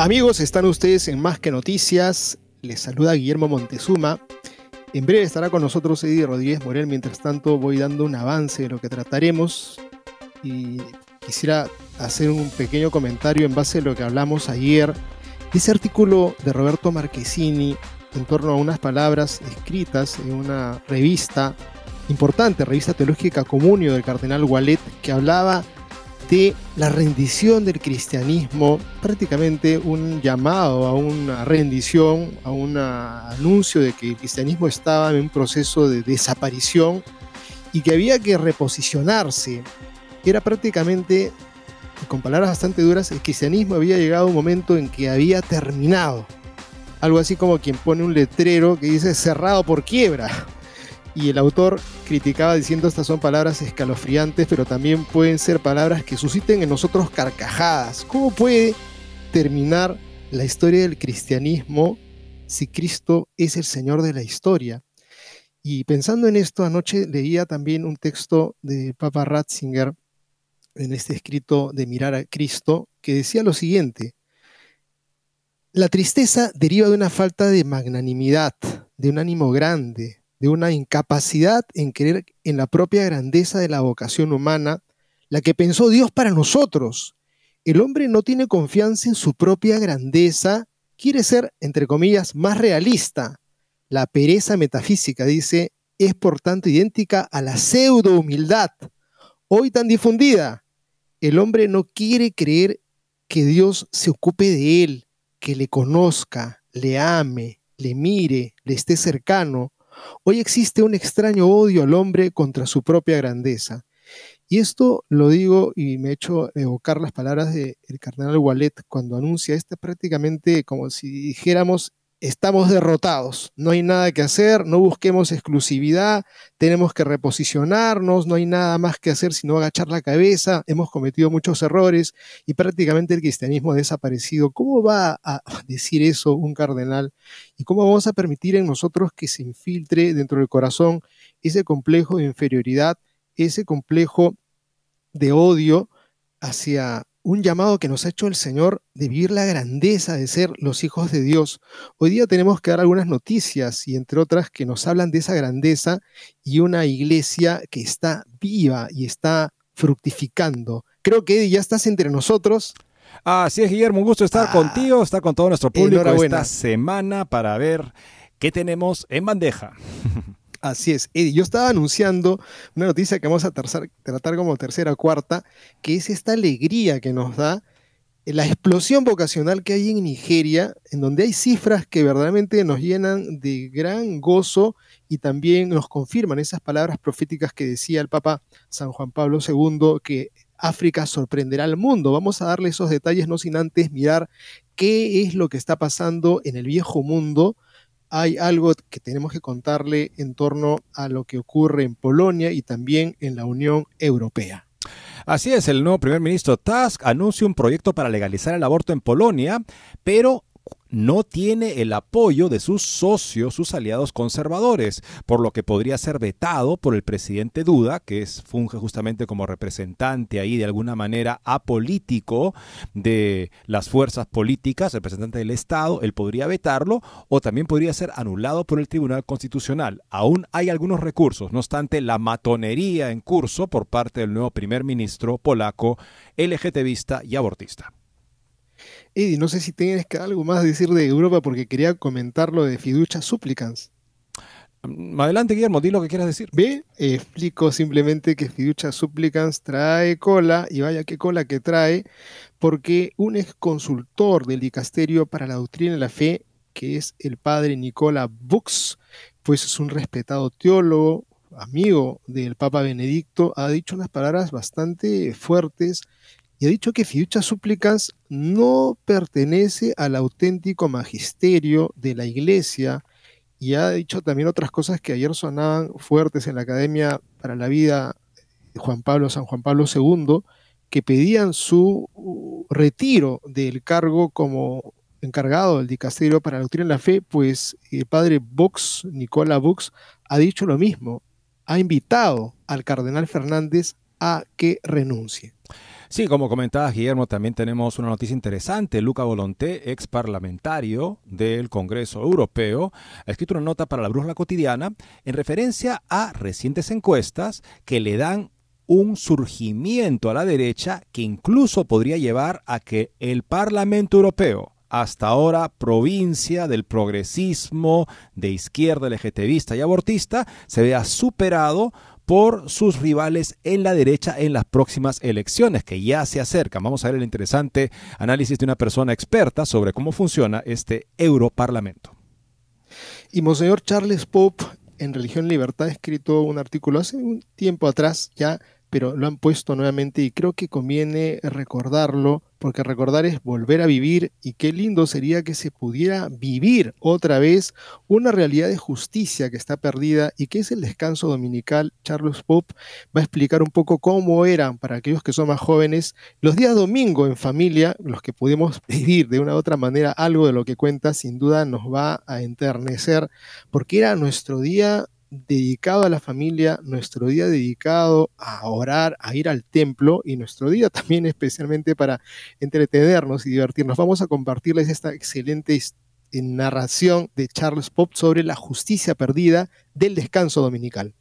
Amigos, están ustedes en Más que Noticias. Les saluda Guillermo Montezuma. En breve estará con nosotros Eddie Rodríguez Morel. Mientras tanto, voy dando un avance de lo que trataremos. Y quisiera hacer un pequeño comentario en base a lo que hablamos ayer ese artículo de Roberto Marquesini en torno a unas palabras escritas en una revista importante, revista teológica Comunio del cardenal Wallet, que hablaba de la rendición del cristianismo, prácticamente un llamado a una rendición, a un anuncio de que el cristianismo estaba en un proceso de desaparición y que había que reposicionarse. Era prácticamente con palabras bastante duras, el cristianismo había llegado a un momento en que había terminado. Algo así como quien pone un letrero que dice cerrado por quiebra. Y el autor criticaba diciendo estas son palabras escalofriantes, pero también pueden ser palabras que susciten en nosotros carcajadas. ¿Cómo puede terminar la historia del cristianismo si Cristo es el Señor de la historia? Y pensando en esto, anoche leía también un texto de Papa Ratzinger en este escrito de Mirar a Cristo, que decía lo siguiente, la tristeza deriva de una falta de magnanimidad, de un ánimo grande, de una incapacidad en creer en la propia grandeza de la vocación humana, la que pensó Dios para nosotros. El hombre no tiene confianza en su propia grandeza, quiere ser, entre comillas, más realista. La pereza metafísica, dice, es por tanto idéntica a la pseudo humildad, hoy tan difundida. El hombre no quiere creer que Dios se ocupe de él, que le conozca, le ame, le mire, le esté cercano. Hoy existe un extraño odio al hombre contra su propia grandeza. Y esto lo digo y me he hecho evocar las palabras del cardenal Wallet cuando anuncia este prácticamente como si dijéramos estamos derrotados, no hay nada que hacer, no busquemos exclusividad, tenemos que reposicionarnos, no hay nada más que hacer sino agachar la cabeza, hemos cometido muchos errores y prácticamente el cristianismo ha desaparecido. ¿Cómo va a decir eso un cardenal? ¿Y cómo vamos a permitir en nosotros que se infiltre dentro del corazón ese complejo de inferioridad, ese complejo de odio hacia un llamado que nos ha hecho el Señor de vivir la grandeza de ser los hijos de Dios. Hoy día tenemos que dar algunas noticias y entre otras que nos hablan de esa grandeza y una iglesia que está viva y está fructificando. Creo que ya estás entre nosotros. Así es, Guillermo, un gusto estar ah, contigo, estar con todo nuestro público esta semana para ver qué tenemos en bandeja. Así es, Eddie. Yo estaba anunciando una noticia que vamos a tratar como tercera cuarta, que es esta alegría que nos da la explosión vocacional que hay en Nigeria, en donde hay cifras que verdaderamente nos llenan de gran gozo y también nos confirman esas palabras proféticas que decía el Papa San Juan Pablo II, que África sorprenderá al mundo. Vamos a darle esos detalles, no sin antes mirar qué es lo que está pasando en el viejo mundo hay algo que tenemos que contarle en torno a lo que ocurre en Polonia y también en la Unión Europea. Así es, el nuevo primer ministro Tusk anuncia un proyecto para legalizar el aborto en Polonia, pero no tiene el apoyo de sus socios, sus aliados conservadores, por lo que podría ser vetado por el presidente Duda, que es, funge justamente como representante ahí de alguna manera apolítico de las fuerzas políticas, representante del Estado, él podría vetarlo o también podría ser anulado por el Tribunal Constitucional. Aún hay algunos recursos, no obstante, la matonería en curso por parte del nuevo primer ministro polaco, LGTBista y abortista. Eddie, no sé si tienes algo más decir de Europa porque quería comentar lo de Fiducia Supplicans. Mm, adelante, Guillermo, di lo que quieras decir. Ve, explico simplemente que Fiducia Supplicans trae cola, y vaya qué cola que trae, porque un ex consultor del Dicasterio para la Doctrina y la Fe, que es el padre Nicola Bux, pues es un respetado teólogo, amigo del Papa Benedicto, ha dicho unas palabras bastante fuertes y ha dicho que Fiducia Supplicans no pertenece al auténtico magisterio de la Iglesia, y ha dicho también otras cosas que ayer sonaban fuertes en la Academia para la Vida de Juan Pablo, San Juan Pablo II, que pedían su retiro del cargo como encargado del dicasterio para la doctrina de la fe, pues el padre Vox, Nicola Vox, ha dicho lo mismo, ha invitado al cardenal Fernández a que renuncie. Sí, como comentabas, Guillermo, también tenemos una noticia interesante. Luca Volonté, ex parlamentario del Congreso Europeo, ha escrito una nota para la Brújula Cotidiana en referencia a recientes encuestas que le dan un surgimiento a la derecha que incluso podría llevar a que el Parlamento Europeo, hasta ahora provincia del progresismo de izquierda LGTBista y abortista, se vea superado por sus rivales en la derecha en las próximas elecciones que ya se acercan. Vamos a ver el interesante análisis de una persona experta sobre cómo funciona este Europarlamento. Y Monseñor Charles Pope en Religión Libertad ha escrito un artículo hace un tiempo atrás ya pero lo han puesto nuevamente y creo que conviene recordarlo, porque recordar es volver a vivir y qué lindo sería que se pudiera vivir otra vez una realidad de justicia que está perdida y que es el descanso dominical. Charles Pope va a explicar un poco cómo eran para aquellos que son más jóvenes los días domingo en familia, los que pudimos vivir de una u otra manera algo de lo que cuenta, sin duda nos va a enternecer, porque era nuestro día dedicado a la familia, nuestro día dedicado a orar, a ir al templo y nuestro día también especialmente para entretenernos y divertirnos. Vamos a compartirles esta excelente narración de Charles Pop sobre la justicia perdida del descanso dominical.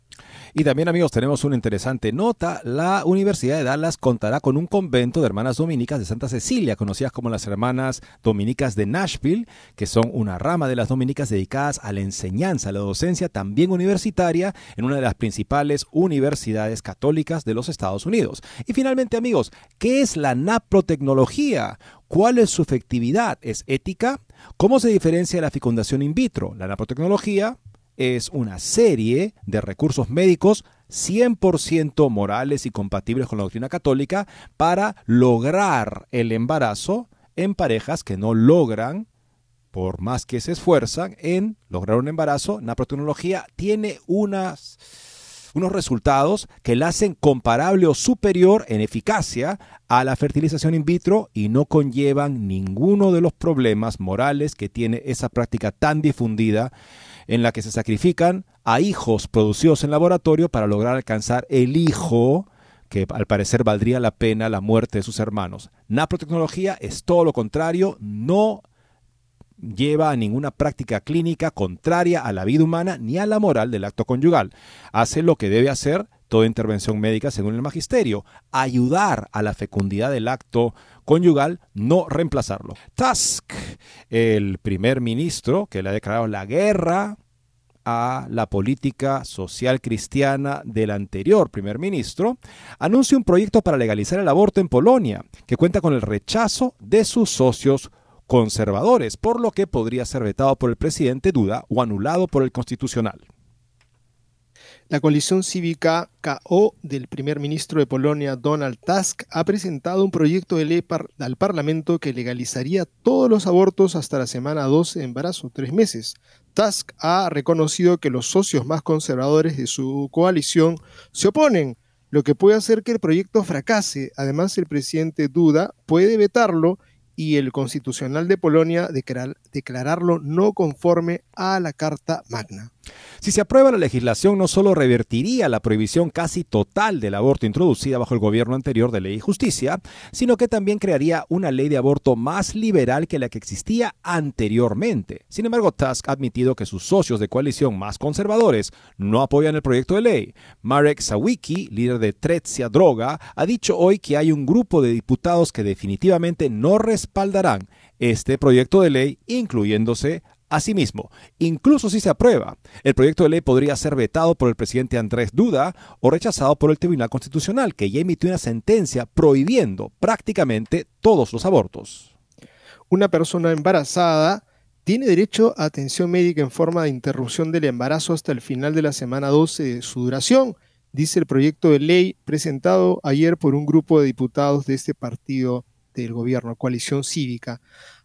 Y también amigos tenemos una interesante nota. La Universidad de Dallas contará con un convento de hermanas dominicas de Santa Cecilia, conocidas como las hermanas dominicas de Nashville, que son una rama de las dominicas dedicadas a la enseñanza, a la docencia también universitaria en una de las principales universidades católicas de los Estados Unidos. Y finalmente amigos, ¿qué es la naprotecnología? ¿Cuál es su efectividad? ¿Es ética? ¿Cómo se diferencia de la fecundación in vitro? La naprotecnología es una serie de recursos médicos 100% morales y compatibles con la doctrina católica para lograr el embarazo en parejas que no logran, por más que se esfuerzan en lograr un embarazo. La protecnología tiene unos resultados que la hacen comparable o superior en eficacia a la fertilización in vitro y no conllevan ninguno de los problemas morales que tiene esa práctica tan difundida en la que se sacrifican a hijos producidos en laboratorio para lograr alcanzar el hijo que al parecer valdría la pena la muerte de sus hermanos. Naprotecnología es todo lo contrario, no lleva a ninguna práctica clínica contraria a la vida humana ni a la moral del acto conyugal. Hace lo que debe hacer toda intervención médica según el magisterio, ayudar a la fecundidad del acto conyugal, no reemplazarlo. Tusk, el primer ministro que le ha declarado la guerra a la política social cristiana del anterior primer ministro, anuncia un proyecto para legalizar el aborto en Polonia, que cuenta con el rechazo de sus socios conservadores, por lo que podría ser vetado por el presidente Duda o anulado por el constitucional. La coalición cívica KO del primer ministro de Polonia, Donald Tusk, ha presentado un proyecto de ley al Parlamento que legalizaría todos los abortos hasta la semana 12 de embarazo, tres meses. Tusk ha reconocido que los socios más conservadores de su coalición se oponen, lo que puede hacer que el proyecto fracase. Además, el presidente Duda puede vetarlo y el constitucional de Polonia declararlo no conforme a la Carta Magna. Si se aprueba la legislación, no solo revertiría la prohibición casi total del aborto introducida bajo el gobierno anterior de Ley y Justicia, sino que también crearía una ley de aborto más liberal que la que existía anteriormente. Sin embargo, Tusk ha admitido que sus socios de coalición más conservadores no apoyan el proyecto de ley. Marek Sawicki, líder de Trezia Droga, ha dicho hoy que hay un grupo de diputados que definitivamente no respaldarán este proyecto de ley, incluyéndose Asimismo, incluso si se aprueba, el proyecto de ley podría ser vetado por el presidente Andrés Duda o rechazado por el Tribunal Constitucional, que ya emitió una sentencia prohibiendo prácticamente todos los abortos. Una persona embarazada tiene derecho a atención médica en forma de interrupción del embarazo hasta el final de la semana 12 de su duración, dice el proyecto de ley presentado ayer por un grupo de diputados de este partido del gobierno, Coalición Cívica.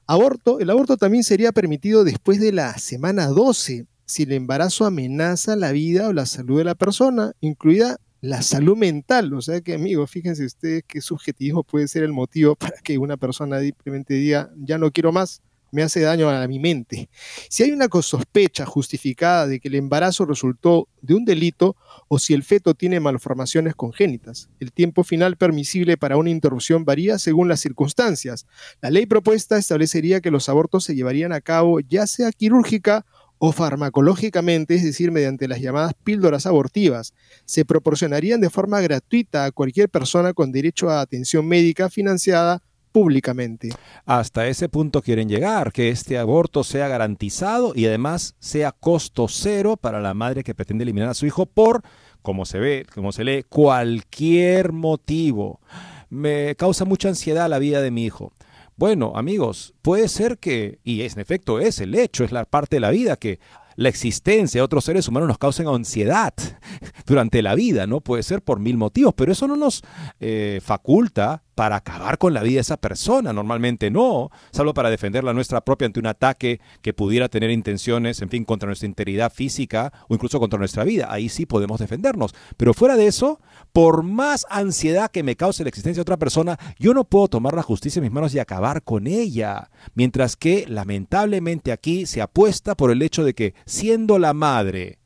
Aborto, el aborto también sería permitido después de la semana 12, si el embarazo amenaza la vida o la salud de la persona, incluida la salud mental. O sea que, amigos, fíjense ustedes qué subjetivo puede ser el motivo para que una persona simplemente diga, ya no quiero más me hace daño a mi mente. Si hay una sospecha justificada de que el embarazo resultó de un delito o si el feto tiene malformaciones congénitas, el tiempo final permisible para una interrupción varía según las circunstancias. La ley propuesta establecería que los abortos se llevarían a cabo ya sea quirúrgica o farmacológicamente, es decir, mediante las llamadas píldoras abortivas. Se proporcionarían de forma gratuita a cualquier persona con derecho a atención médica financiada públicamente. Hasta ese punto quieren llegar, que este aborto sea garantizado y además sea costo cero para la madre que pretende eliminar a su hijo por, como se ve, como se lee, cualquier motivo. Me causa mucha ansiedad la vida de mi hijo. Bueno, amigos, puede ser que, y en efecto es el hecho, es la parte de la vida que la existencia de otros seres humanos nos causen ansiedad durante la vida, ¿no? Puede ser por mil motivos, pero eso no nos eh, faculta para acabar con la vida de esa persona. Normalmente no, salvo para defenderla nuestra propia ante un ataque que pudiera tener intenciones, en fin, contra nuestra integridad física o incluso contra nuestra vida. Ahí sí podemos defendernos. Pero fuera de eso, por más ansiedad que me cause la existencia de otra persona, yo no puedo tomar la justicia en mis manos y acabar con ella. Mientras que, lamentablemente, aquí se apuesta por el hecho de que, siendo la madre,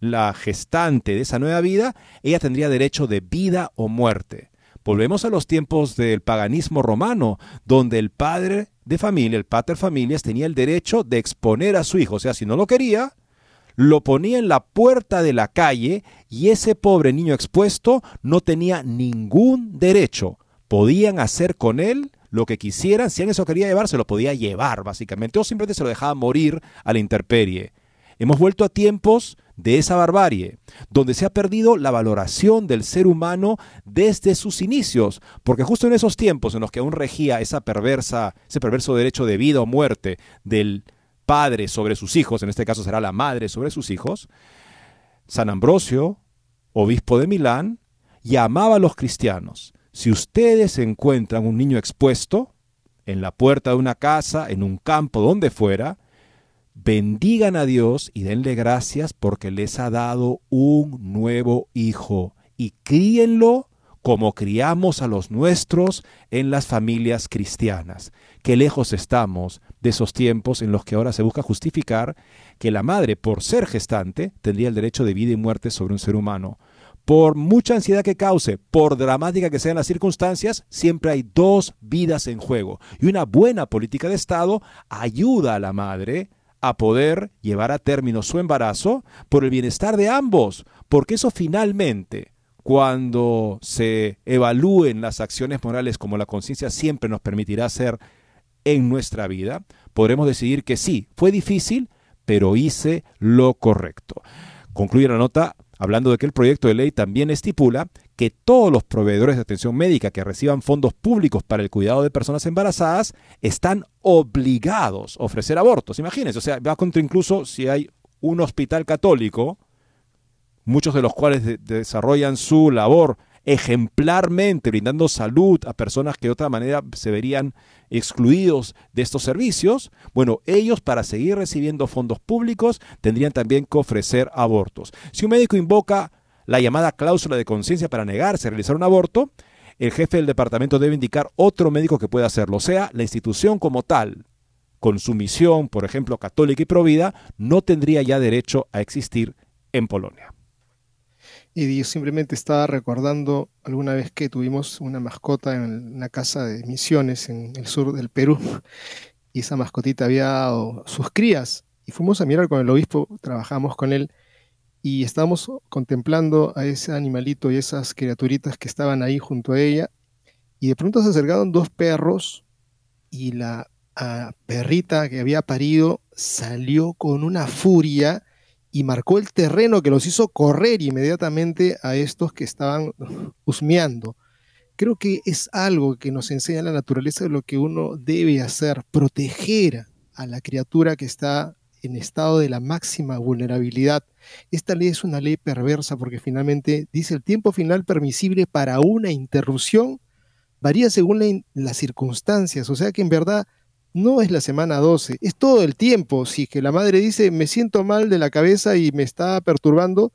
la gestante de esa nueva vida, ella tendría derecho de vida o muerte. Volvemos a los tiempos del paganismo romano, donde el padre de familia, el pater familias, tenía el derecho de exponer a su hijo. O sea, si no lo quería, lo ponía en la puerta de la calle y ese pobre niño expuesto no tenía ningún derecho. Podían hacer con él lo que quisieran, si alguien se lo quería llevar, se lo podía llevar, básicamente, o simplemente se lo dejaba morir a la intemperie. Hemos vuelto a tiempos de esa barbarie, donde se ha perdido la valoración del ser humano desde sus inicios, porque justo en esos tiempos en los que aún regía esa perversa, ese perverso derecho de vida o muerte del padre sobre sus hijos, en este caso será la madre sobre sus hijos, San Ambrosio, obispo de Milán, llamaba a los cristianos, si ustedes encuentran un niño expuesto en la puerta de una casa, en un campo, donde fuera, bendigan a Dios y denle gracias porque les ha dado un nuevo hijo y críenlo como criamos a los nuestros en las familias cristianas. Qué lejos estamos de esos tiempos en los que ahora se busca justificar que la madre, por ser gestante, tendría el derecho de vida y muerte sobre un ser humano. Por mucha ansiedad que cause, por dramática que sean las circunstancias, siempre hay dos vidas en juego. Y una buena política de Estado ayuda a la madre a poder llevar a término su embarazo por el bienestar de ambos, porque eso finalmente, cuando se evalúen las acciones morales como la conciencia siempre nos permitirá hacer en nuestra vida, podremos decidir que sí, fue difícil, pero hice lo correcto. Concluye la nota hablando de que el proyecto de ley también estipula que todos los proveedores de atención médica que reciban fondos públicos para el cuidado de personas embarazadas están obligados a ofrecer abortos. Imagínense, o sea, va contra incluso si hay un hospital católico, muchos de los cuales desarrollan su labor ejemplarmente brindando salud a personas que de otra manera se verían excluidos de estos servicios, bueno, ellos para seguir recibiendo fondos públicos tendrían también que ofrecer abortos. Si un médico invoca la llamada cláusula de conciencia para negarse a realizar un aborto, el jefe del departamento debe indicar otro médico que pueda hacerlo. O sea, la institución como tal, con su misión, por ejemplo, católica y provida, no tendría ya derecho a existir en Polonia. Y yo simplemente estaba recordando alguna vez que tuvimos una mascota en una casa de misiones en el sur del Perú y esa mascotita había dado sus crías y fuimos a mirar con el obispo, trabajamos con él y estábamos contemplando a ese animalito y esas criaturitas que estaban ahí junto a ella y de pronto se acercaron dos perros y la ah, perrita que había parido salió con una furia y marcó el terreno que los hizo correr inmediatamente a estos que estaban husmeando. Creo que es algo que nos enseña la naturaleza de lo que uno debe hacer, proteger a la criatura que está en estado de la máxima vulnerabilidad. Esta ley es una ley perversa porque finalmente dice el tiempo final permisible para una interrupción varía según las circunstancias, o sea que en verdad no es la semana 12, es todo el tiempo. Si que la madre dice, me siento mal de la cabeza y me está perturbando,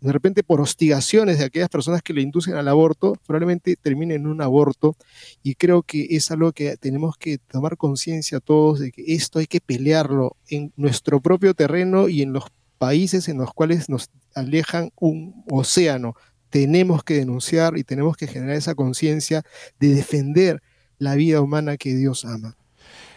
de repente por hostigaciones de aquellas personas que le inducen al aborto, probablemente termine en un aborto. Y creo que es algo que tenemos que tomar conciencia todos de que esto hay que pelearlo en nuestro propio terreno y en los países en los cuales nos alejan un océano. Tenemos que denunciar y tenemos que generar esa conciencia de defender la vida humana que Dios ama.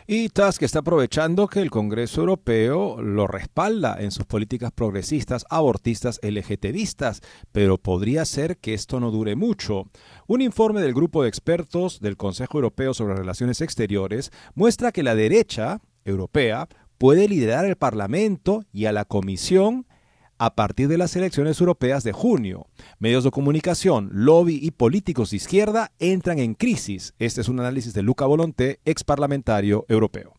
Y Tusk está aprovechando que el Congreso Europeo lo respalda en sus políticas progresistas, abortistas, LGTBistas, pero podría ser que esto no dure mucho. Un informe del grupo de expertos del Consejo Europeo sobre Relaciones Exteriores muestra que la derecha europea puede liderar el Parlamento y a la Comisión a partir de las elecciones europeas de junio. Medios de comunicación, lobby y políticos de izquierda entran en crisis. Este es un análisis de Luca Volonté, ex parlamentario europeo.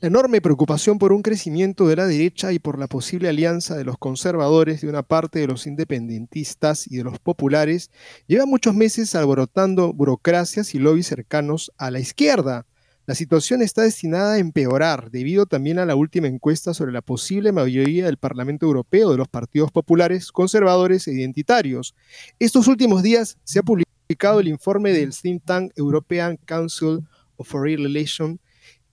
La enorme preocupación por un crecimiento de la derecha y por la posible alianza de los conservadores, de una parte de los independentistas y de los populares, lleva muchos meses alborotando burocracias y lobbies cercanos a la izquierda. La situación está destinada a empeorar debido también a la última encuesta sobre la posible mayoría del Parlamento Europeo de los partidos populares, conservadores e identitarios. Estos últimos días se ha publicado el informe del think tank European Council of Foreign Relations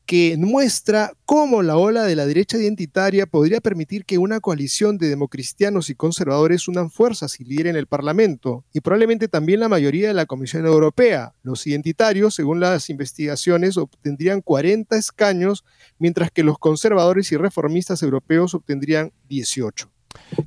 que muestra cómo la ola de la derecha identitaria podría permitir que una coalición de democristianos y conservadores unan fuerzas y lideren el Parlamento, y probablemente también la mayoría de la Comisión Europea. Los identitarios, según las investigaciones, obtendrían 40 escaños, mientras que los conservadores y reformistas europeos obtendrían 18.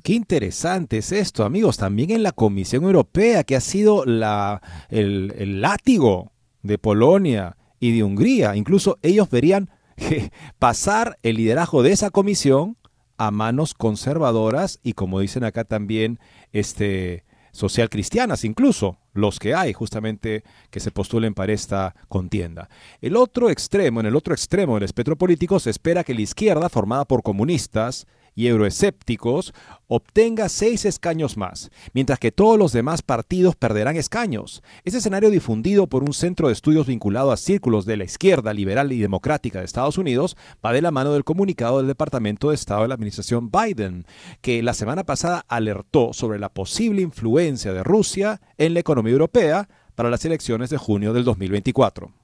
Qué interesante es esto, amigos. También en la Comisión Europea, que ha sido la, el, el látigo de Polonia y de Hungría. Incluso ellos verían pasar el liderazgo de esa comisión a manos conservadoras y como dicen acá también este social cristianas incluso los que hay justamente que se postulen para esta contienda. El otro extremo, en el otro extremo del espectro político se espera que la izquierda formada por comunistas y euroescépticos obtenga seis escaños más, mientras que todos los demás partidos perderán escaños. Este escenario difundido por un centro de estudios vinculado a círculos de la izquierda liberal y democrática de Estados Unidos va de la mano del comunicado del Departamento de Estado de la Administración Biden, que la semana pasada alertó sobre la posible influencia de Rusia en la economía europea para las elecciones de junio del 2024.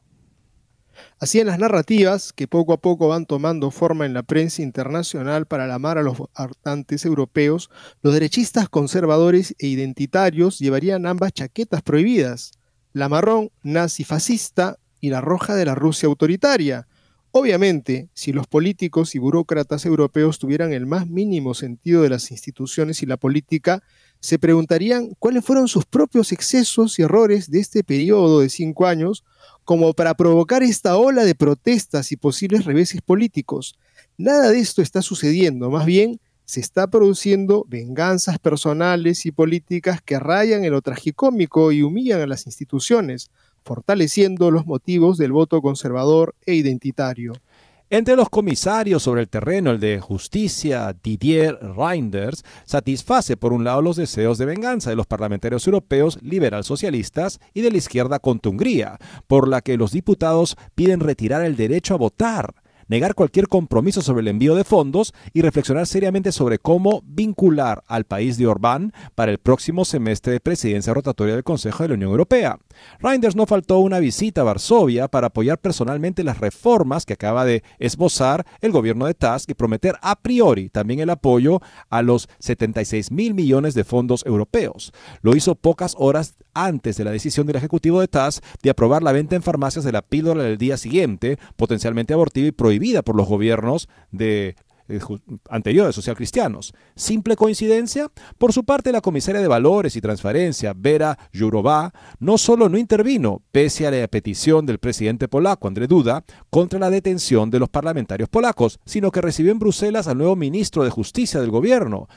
Así en las narrativas que poco a poco van tomando forma en la prensa internacional para alamar a los hartantes europeos, los derechistas conservadores e identitarios llevarían ambas chaquetas prohibidas, la marrón nazi-fascista y la roja de la Rusia autoritaria. Obviamente, si los políticos y burócratas europeos tuvieran el más mínimo sentido de las instituciones y la política, se preguntarían cuáles fueron sus propios excesos y errores de este periodo de cinco años como para provocar esta ola de protestas y posibles reveses políticos. Nada de esto está sucediendo, más bien se está produciendo venganzas personales y políticas que rayan en lo tragicómico y humillan a las instituciones, fortaleciendo los motivos del voto conservador e identitario. Entre los comisarios sobre el terreno, el de justicia, Didier Reinders, satisface por un lado los deseos de venganza de los parlamentarios europeos liberal socialistas y de la izquierda contra Hungría, por la que los diputados piden retirar el derecho a votar negar cualquier compromiso sobre el envío de fondos y reflexionar seriamente sobre cómo vincular al país de Orbán para el próximo semestre de presidencia rotatoria del Consejo de la Unión Europea. Reinders no faltó una visita a Varsovia para apoyar personalmente las reformas que acaba de esbozar el gobierno de Tusk y prometer a priori también el apoyo a los 76 mil millones de fondos europeos. Lo hizo pocas horas antes de la decisión del Ejecutivo de Tusk de aprobar la venta en farmacias de la píldora del día siguiente, potencialmente abortiva y prohibida por los gobiernos de eh, anteriores socialcristianos. ¿Simple coincidencia? Por su parte, la comisaria de Valores y Transparencia, Vera Jourová, no solo no intervino, pese a la petición del presidente polaco, André Duda, contra la detención de los parlamentarios polacos, sino que recibió en Bruselas al nuevo ministro de Justicia del gobierno.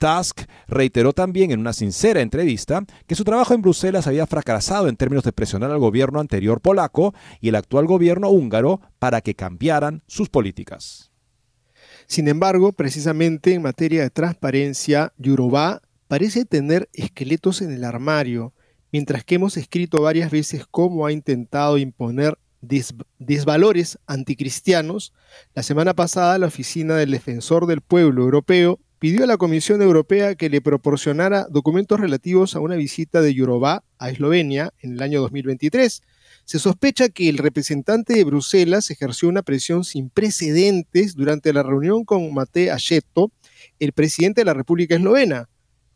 Tusk reiteró también en una sincera entrevista que su trabajo en Bruselas había fracasado en términos de presionar al gobierno anterior polaco y el actual gobierno húngaro para que cambiaran sus políticas. Sin embargo, precisamente en materia de transparencia, Yurová parece tener esqueletos en el armario, mientras que hemos escrito varias veces cómo ha intentado imponer desvalores anticristianos, la semana pasada la Oficina del Defensor del Pueblo Europeo pidió a la Comisión Europea que le proporcionara documentos relativos a una visita de Yurová a Eslovenia en el año 2023. Se sospecha que el representante de Bruselas ejerció una presión sin precedentes durante la reunión con Mate Acheto, el presidente de la República Eslovena.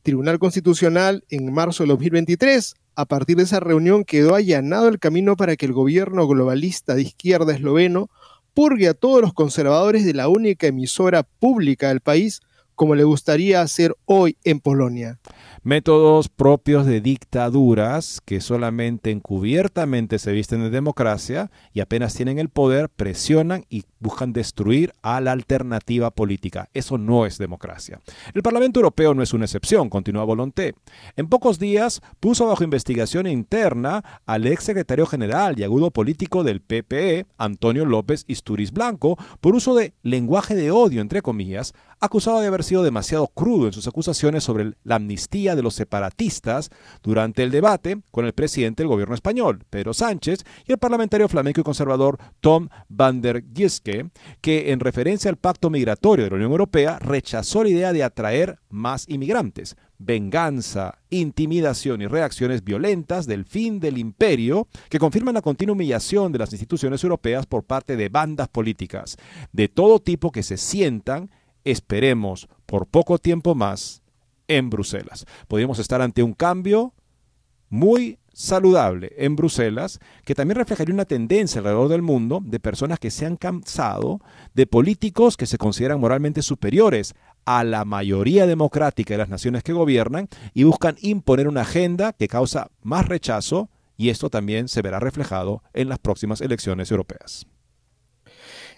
Tribunal Constitucional en marzo de 2023. A partir de esa reunión quedó allanado el camino para que el gobierno globalista de izquierda esloveno purgue a todos los conservadores de la única emisora pública del país como le gustaría hacer hoy en Polonia. Métodos propios de dictaduras que solamente encubiertamente se visten de democracia y apenas tienen el poder presionan y buscan destruir a la alternativa política. Eso no es democracia. El Parlamento Europeo no es una excepción, continúa Volonté. En pocos días puso bajo investigación interna al ex secretario general y agudo político del PPE, Antonio López Isturiz Blanco, por uso de lenguaje de odio, entre comillas, acusado de haber sido demasiado crudo en sus acusaciones sobre la amnistía de los separatistas durante el debate con el presidente del gobierno español, Pedro Sánchez, y el parlamentario flamenco y conservador Tom van der Gieske, que en referencia al pacto migratorio de la Unión Europea rechazó la idea de atraer más inmigrantes. Venganza, intimidación y reacciones violentas del fin del imperio que confirman la continua humillación de las instituciones europeas por parte de bandas políticas de todo tipo que se sientan, esperemos, por poco tiempo más, en Bruselas. Podríamos estar ante un cambio muy saludable en Bruselas, que también reflejaría una tendencia alrededor del mundo de personas que se han cansado de políticos que se consideran moralmente superiores a la mayoría democrática de las naciones que gobiernan y buscan imponer una agenda que causa más rechazo y esto también se verá reflejado en las próximas elecciones europeas.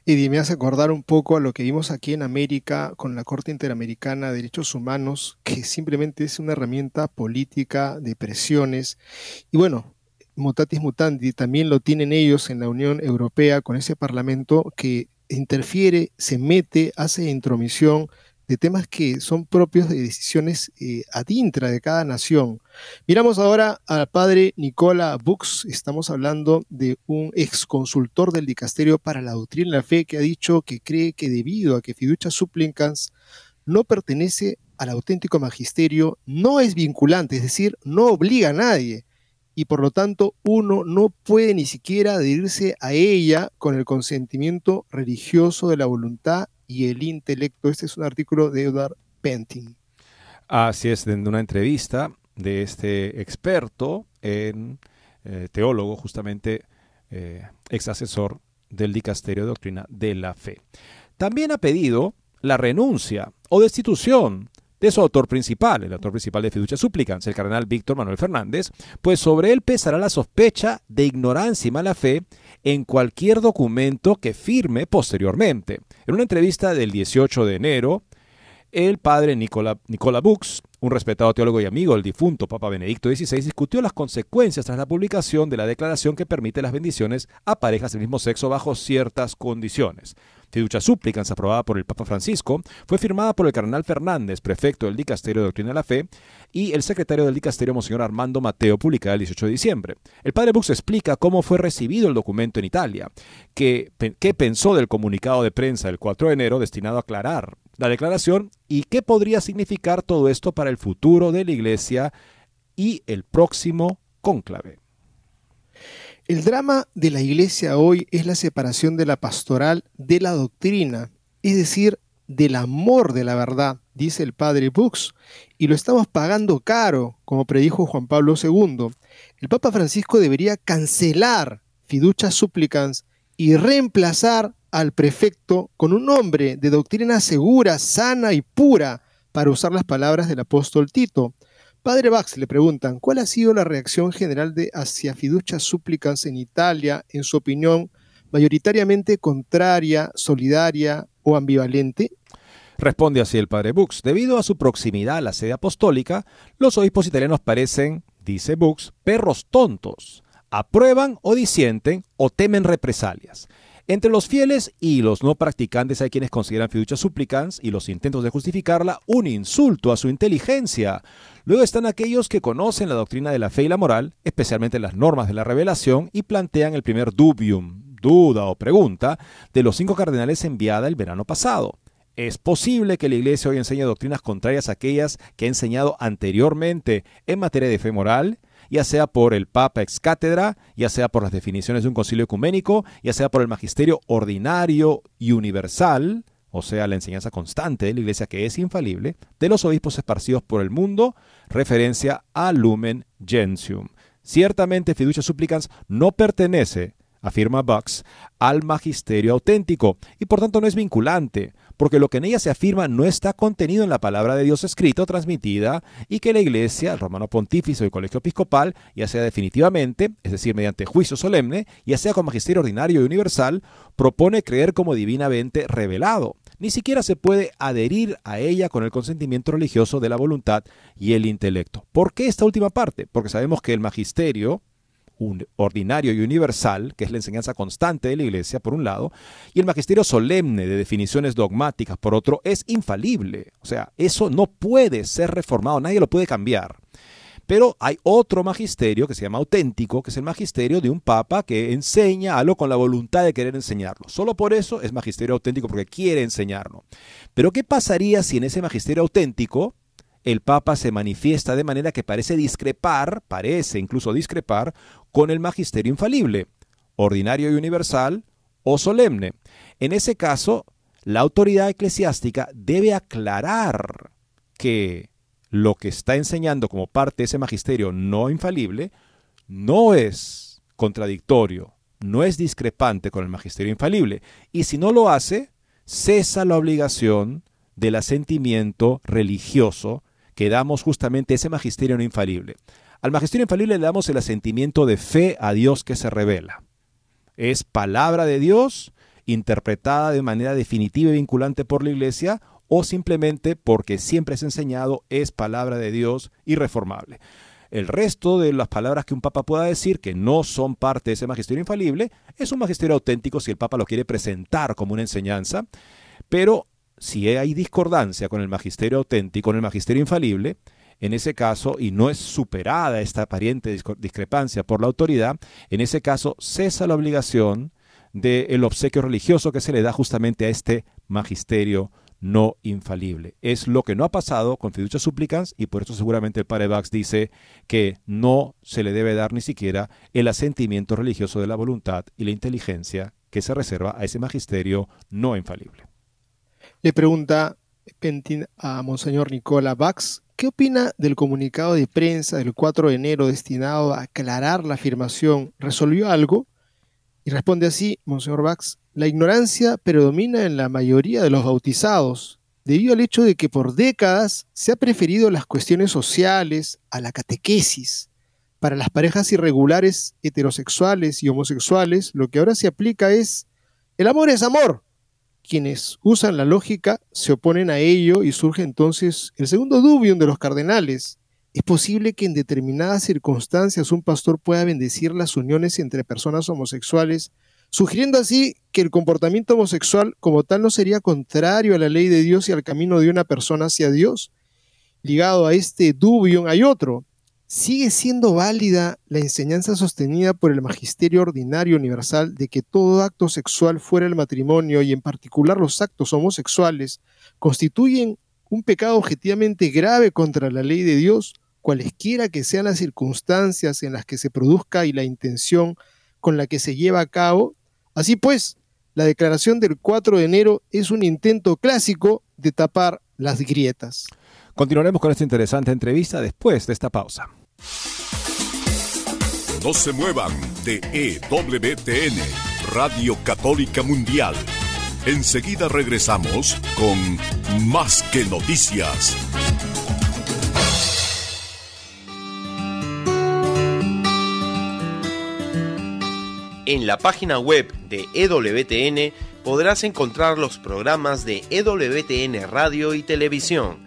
Y me hace acordar un poco a lo que vimos aquí en América con la Corte Interamericana de Derechos Humanos, que simplemente es una herramienta política de presiones. Y bueno, mutatis mutandi también lo tienen ellos en la Unión Europea con ese Parlamento que interfiere, se mete, hace intromisión de temas que son propios de decisiones eh, adintra de cada nación. Miramos ahora al padre Nicola Bux, estamos hablando de un ex consultor del Dicasterio para la Doctrina de la Fe que ha dicho que cree que debido a que fiducia supplicans no pertenece al auténtico magisterio, no es vinculante, es decir, no obliga a nadie y por lo tanto uno no puede ni siquiera adherirse a ella con el consentimiento religioso de la voluntad y el intelecto. Este es un artículo de Edward Pentin. Así es, en una entrevista de este experto en eh, teólogo, justamente eh, ex asesor del Dicasterio de Doctrina de la Fe. También ha pedido la renuncia o destitución de su autor principal, el autor principal de Fiducia Supplicans, el cardenal Víctor Manuel Fernández, pues sobre él pesará la sospecha de ignorancia y mala fe en cualquier documento que firme posteriormente. En una entrevista del 18 de enero, el padre Nicola, Bux, un respetado teólogo y amigo del difunto Papa Benedicto XVI, discutió las consecuencias tras la publicación de la declaración que permite las bendiciones a parejas del mismo sexo bajo ciertas condiciones. Fiducia Supplicans, aprobada por el Papa Francisco, fue firmada por el cardenal Fernández, prefecto del Dicasterio de Doctrina de la Fe, y el secretario del Dicasterio, Monseñor Armando Mateo, publicada el 18 de diciembre. El padre Bux explica cómo fue recibido el documento en Italia, qué, qué pensó del comunicado de prensa del 4 de enero destinado a aclarar la declaración y qué podría significar todo esto para el futuro de la Iglesia y el próximo cónclave. El drama de la iglesia hoy es la separación de la pastoral de la doctrina, es decir, del amor de la verdad, dice el padre Bux, y lo estamos pagando caro, como predijo Juan Pablo II. El Papa Francisco debería cancelar fiducia supplicans y reemplazar al prefecto con un nombre de doctrina segura, sana y pura, para usar las palabras del apóstol Tito. Padre Bax le preguntan, ¿cuál ha sido la reacción general de hacia fiducia súplicas en Italia, en su opinión, mayoritariamente contraria, solidaria o ambivalente? Responde así el padre Bux. Debido a su proximidad a la sede apostólica, los obispos italianos parecen, dice Bux, perros tontos. Aprueban o disienten o temen represalias. Entre los fieles y los no practicantes hay quienes consideran fiducia supplicans y los intentos de justificarla un insulto a su inteligencia. Luego están aquellos que conocen la doctrina de la fe y la moral, especialmente las normas de la revelación, y plantean el primer dubium, duda o pregunta, de los cinco cardenales enviada el verano pasado. ¿Es posible que la Iglesia hoy enseñe doctrinas contrarias a aquellas que ha enseñado anteriormente en materia de fe moral? Ya sea por el Papa ex cátedra, ya sea por las definiciones de un concilio ecuménico, ya sea por el magisterio ordinario y universal, o sea, la enseñanza constante de la Iglesia que es infalible, de los obispos esparcidos por el mundo, referencia a Lumen Gentium. Ciertamente, Fiducia Supplicans no pertenece, afirma Bucks, al magisterio auténtico y por tanto no es vinculante, porque lo que en ella se afirma no está contenido en la palabra de Dios escrito, transmitida, y que la Iglesia, el Romano Pontífice o el Colegio Episcopal, ya sea definitivamente, es decir, mediante juicio solemne, ya sea con magisterio ordinario y universal, propone creer como divinamente revelado. Ni siquiera se puede adherir a ella con el consentimiento religioso de la voluntad y el intelecto. ¿Por qué esta última parte? Porque sabemos que el magisterio, un ordinario y universal, que es la enseñanza constante de la Iglesia, por un lado, y el magisterio solemne de definiciones dogmáticas, por otro, es infalible. O sea, eso no puede ser reformado, nadie lo puede cambiar. Pero hay otro magisterio que se llama auténtico, que es el magisterio de un papa que enseña algo con la voluntad de querer enseñarlo. Solo por eso es magisterio auténtico, porque quiere enseñarlo. Pero ¿qué pasaría si en ese magisterio auténtico el Papa se manifiesta de manera que parece discrepar, parece incluso discrepar, con el magisterio infalible, ordinario y universal o solemne. En ese caso, la autoridad eclesiástica debe aclarar que lo que está enseñando como parte de ese magisterio no infalible no es contradictorio, no es discrepante con el magisterio infalible. Y si no lo hace, cesa la obligación del asentimiento religioso que damos justamente ese magisterio no infalible. Al magisterio infalible le damos el asentimiento de fe a Dios que se revela. Es palabra de Dios interpretada de manera definitiva y vinculante por la Iglesia o simplemente porque siempre es enseñado es palabra de Dios irreformable. El resto de las palabras que un papa pueda decir que no son parte de ese magisterio infalible es un magisterio auténtico si el papa lo quiere presentar como una enseñanza, pero si hay discordancia con el magisterio auténtico, con el magisterio infalible, en ese caso, y no es superada esta aparente discrepancia por la autoridad, en ese caso cesa la obligación del obsequio religioso que se le da justamente a este magisterio no infalible. Es lo que no ha pasado con fiducia supplicans y por eso seguramente el padre Bax dice que no se le debe dar ni siquiera el asentimiento religioso de la voluntad y la inteligencia que se reserva a ese magisterio no infalible. Le pregunta a Monseñor Nicola Bax, ¿qué opina del comunicado de prensa del 4 de enero destinado a aclarar la afirmación? ¿Resolvió algo? Y responde así, Monseñor Bax, la ignorancia predomina en la mayoría de los bautizados, debido al hecho de que por décadas se ha preferido las cuestiones sociales a la catequesis. Para las parejas irregulares, heterosexuales y homosexuales, lo que ahora se aplica es, el amor es amor, quienes usan la lógica se oponen a ello y surge entonces el segundo dubium de los cardenales. ¿Es posible que en determinadas circunstancias un pastor pueda bendecir las uniones entre personas homosexuales, sugiriendo así que el comportamiento homosexual como tal no sería contrario a la ley de Dios y al camino de una persona hacia Dios? Ligado a este dubium hay otro, sigue siendo válida la enseñanza sostenida por el Magisterio Ordinario Universal de que todo acto sexual fuera del matrimonio y en particular los actos homosexuales constituyen un pecado objetivamente grave contra la ley de Dios, cualesquiera que sean las circunstancias en las que se produzca y la intención con la que se lleva a cabo. Así pues, la declaración del 4 de enero es un intento clásico de tapar las grietas. Continuaremos con esta interesante entrevista después de esta pausa. No se muevan de EWTN, Radio Católica Mundial Enseguida regresamos con Más que Noticias. En la página web de EWTN podrás encontrar los programas de EWTN Radio y Televisión.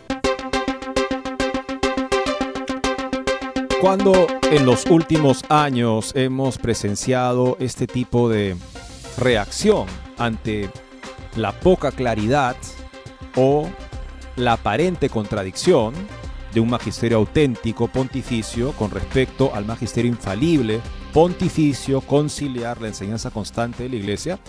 Cuando en los últimos años hemos presenciado este tipo de reacción ante la poca claridad o la aparente contradicción de un magisterio auténtico pontificio con respecto al magisterio infalible pontificio conciliar la enseñanza constante de la iglesia.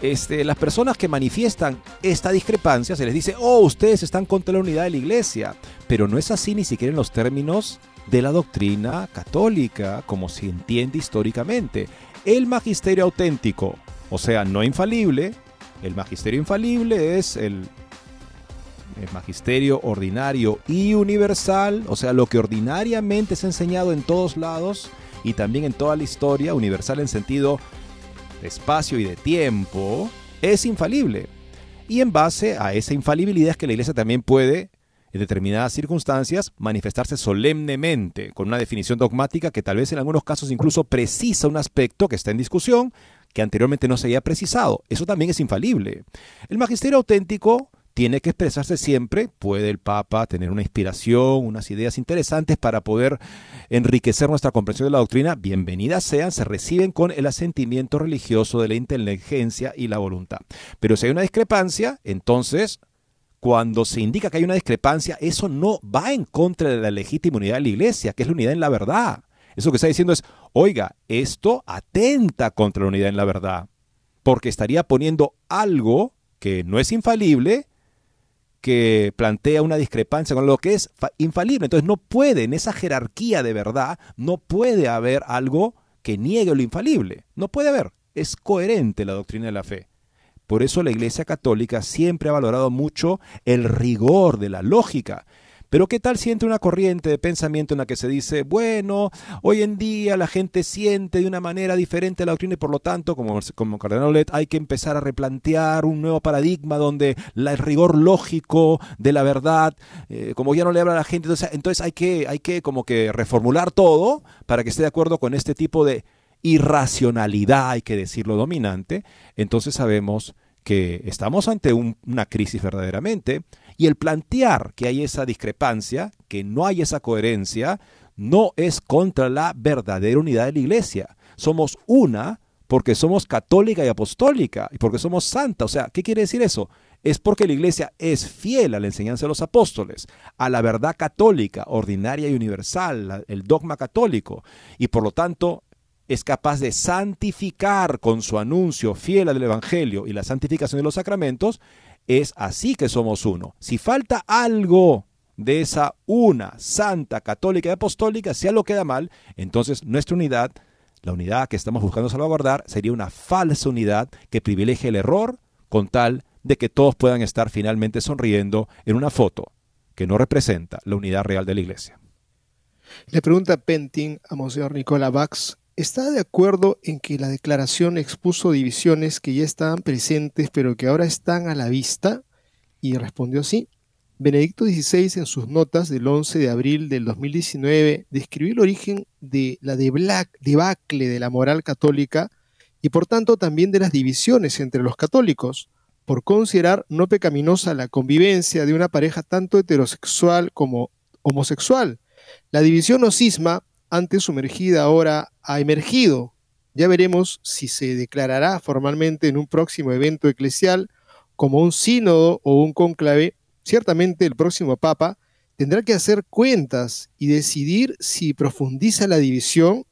Este, las personas que manifiestan esta discrepancia se les dice, oh, ustedes están contra la unidad de la iglesia, pero no es así ni siquiera en los términos de la doctrina católica, como se entiende históricamente. El magisterio auténtico, o sea, no infalible, el magisterio infalible es el magisterio ordinario y universal, o sea, lo que ordinariamente es enseñado en todos lados y también en toda la historia, universal en sentido de espacio y de tiempo, es infalible. Y en base a esa infalibilidad es que la iglesia también puede, en determinadas circunstancias, manifestarse solemnemente, con una definición dogmática que tal vez en algunos casos incluso precisa un aspecto que está en discusión, que anteriormente no se había precisado. Eso también es infalible. El magisterio auténtico tiene que expresarse siempre. Puede el Papa tener una inspiración, unas ideas interesantes para poder enriquecer nuestra comprensión de la doctrina. Bienvenidas sean, se reciben con el asentimiento religioso de la inteligencia y la voluntad. Pero si hay una discrepancia, entonces cuando se indica que hay una discrepancia, eso no va en contra de la legítima unidad de la iglesia, que es la unidad en la verdad. Eso que está diciendo es, oiga, esto atenta contra la unidad en la verdad, porque estaría poniendo algo que no es infalible que plantea una discrepancia con lo que es infalible. Entonces no puede, en esa jerarquía de verdad, no puede haber algo que niegue lo infalible. No puede haber. Es coherente la doctrina de la fe. Por eso la Iglesia Católica siempre ha valorado mucho el rigor de la lógica. Pero ¿qué tal si entra una corriente de pensamiento en la que se dice, bueno, hoy en día la gente siente de una manera diferente la doctrina y por lo tanto, como, como Cardenal Olet, hay que empezar a replantear un nuevo paradigma donde el rigor lógico de la verdad, eh, como ya no le habla a la gente, entonces, entonces hay, que, hay que como que reformular todo para que esté de acuerdo con este tipo de irracionalidad, hay que decirlo dominante, entonces sabemos que estamos ante una crisis verdaderamente y el plantear que hay esa discrepancia, que no hay esa coherencia, no es contra la verdadera unidad de la iglesia. Somos una porque somos católica y apostólica y porque somos santa. O sea, ¿qué quiere decir eso? Es porque la iglesia es fiel a la enseñanza de los apóstoles, a la verdad católica, ordinaria y universal, el dogma católico, y por lo tanto es capaz de santificar con su anuncio fiel al Evangelio y la santificación de los sacramentos es así que somos uno. Si falta algo de esa una santa, católica y apostólica, si algo queda mal, entonces nuestra unidad, la unidad que estamos buscando salvaguardar, sería una falsa unidad que privilegie el error con tal de que todos puedan estar finalmente sonriendo en una foto que no representa la unidad real de la iglesia. Le pregunta Pentin a Monseñor Nicola Bax, ¿está de acuerdo en que la declaración expuso divisiones que ya estaban presentes pero que ahora están a la vista? Y respondió sí. Benedicto XVI en sus notas del 11 de abril del 2019 describió el origen de la debacle de la moral católica y por tanto también de las divisiones entre los católicos, por considerar no pecaminosa la convivencia de una pareja tanto heterosexual como homosexual. La división o cisma, antes sumergida, ahora ha emergido. Ya veremos si se declarará formalmente en un próximo evento eclesial como un sínodo o un conclave. Ciertamente el próximo Papa tendrá que hacer cuentas y decidir si profundiza la división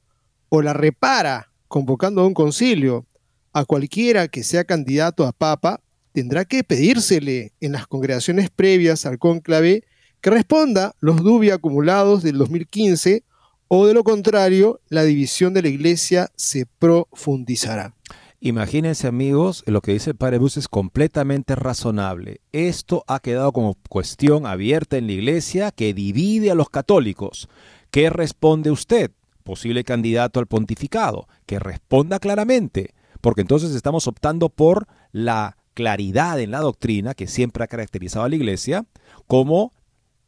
o la repara convocando a un concilio. A cualquiera que sea candidato a Papa tendrá que pedírsele en las congregaciones previas al cónclave que responda los dubi acumulados del 2015 o de lo contrario, la división de la iglesia se profundizará. Imagínense amigos, lo que dice el padre Bus es completamente razonable. Esto ha quedado como cuestión abierta en la iglesia que divide a los católicos. ¿Qué responde usted? Posible candidato al pontificado. Que responda claramente, porque entonces estamos optando por la claridad en la doctrina que siempre ha caracterizado a la iglesia como